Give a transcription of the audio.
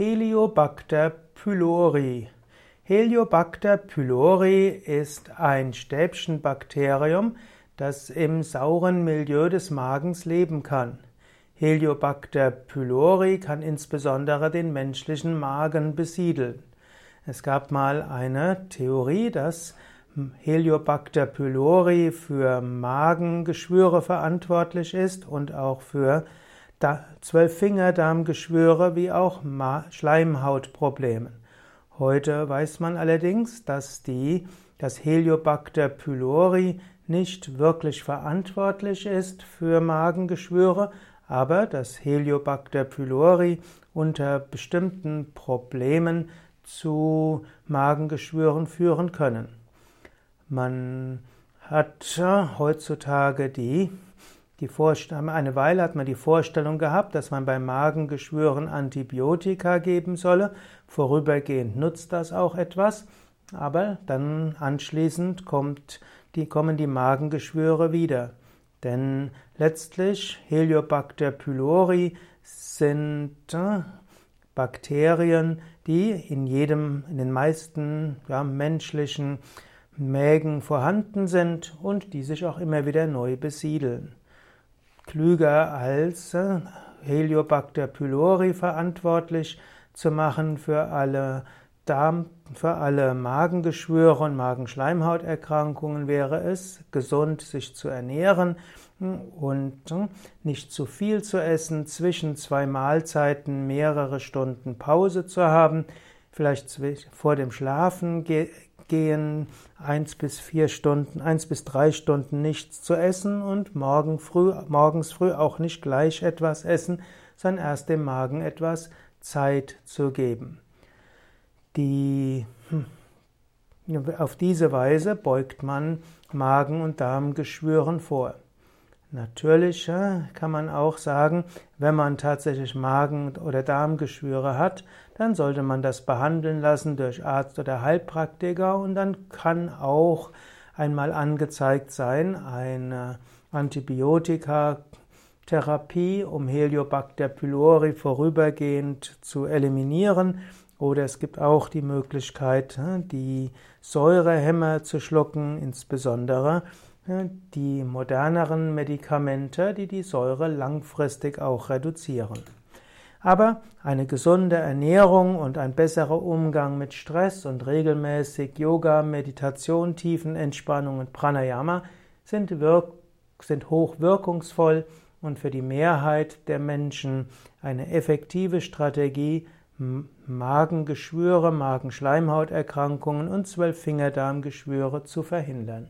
Heliobacter pylori. Heliobacter pylori ist ein Stäbchenbakterium, das im sauren Milieu des Magens leben kann. Heliobacter pylori kann insbesondere den menschlichen Magen besiedeln. Es gab mal eine Theorie, dass Heliobacter pylori für Magengeschwüre verantwortlich ist und auch für Zwölffingerdarmgeschwüre wie auch Schleimhautprobleme. Heute weiß man allerdings, dass die, das Heliobacter pylori nicht wirklich verantwortlich ist für Magengeschwüre, aber das Heliobacter pylori unter bestimmten Problemen zu Magengeschwüren führen können. Man hat heutzutage die eine Weile hat man die Vorstellung gehabt, dass man bei Magengeschwüren Antibiotika geben solle. Vorübergehend nutzt das auch etwas, aber dann anschließend kommt die, kommen die Magengeschwüre wieder. Denn letztlich Heliobacter pylori sind äh, Bakterien, die in jedem, in den meisten ja, menschlichen Mägen vorhanden sind und die sich auch immer wieder neu besiedeln klüger als äh, Heliobacter pylori verantwortlich zu machen für alle Darm, für alle Magengeschwüre und Magenschleimhauterkrankungen wäre es, gesund sich zu ernähren und äh, nicht zu viel zu essen, zwischen zwei Mahlzeiten mehrere Stunden Pause zu haben, vielleicht vor dem Schlafen gehen, eins bis vier Stunden, eins bis drei Stunden nichts zu essen und morgen früh, morgens früh auch nicht gleich etwas essen, sondern erst dem Magen etwas Zeit zu geben. Die, hm, auf diese Weise beugt man Magen- und Darmgeschwüren vor. Natürlich kann man auch sagen, wenn man tatsächlich Magen- oder Darmgeschwüre hat, dann sollte man das behandeln lassen durch Arzt oder Heilpraktiker und dann kann auch einmal angezeigt sein eine Antibiotikatherapie, um Heliobacter pylori vorübergehend zu eliminieren. Oder es gibt auch die Möglichkeit, die Säurehämmer zu schlucken, insbesondere die moderneren Medikamente, die die Säure langfristig auch reduzieren. Aber eine gesunde Ernährung und ein besserer Umgang mit Stress und regelmäßig Yoga, Meditation, Tiefenentspannung und Pranayama sind, sind hoch wirkungsvoll und für die Mehrheit der Menschen eine effektive Strategie, Magengeschwüre, Magenschleimhauterkrankungen und Zwölffingerdarmgeschwüre zu verhindern.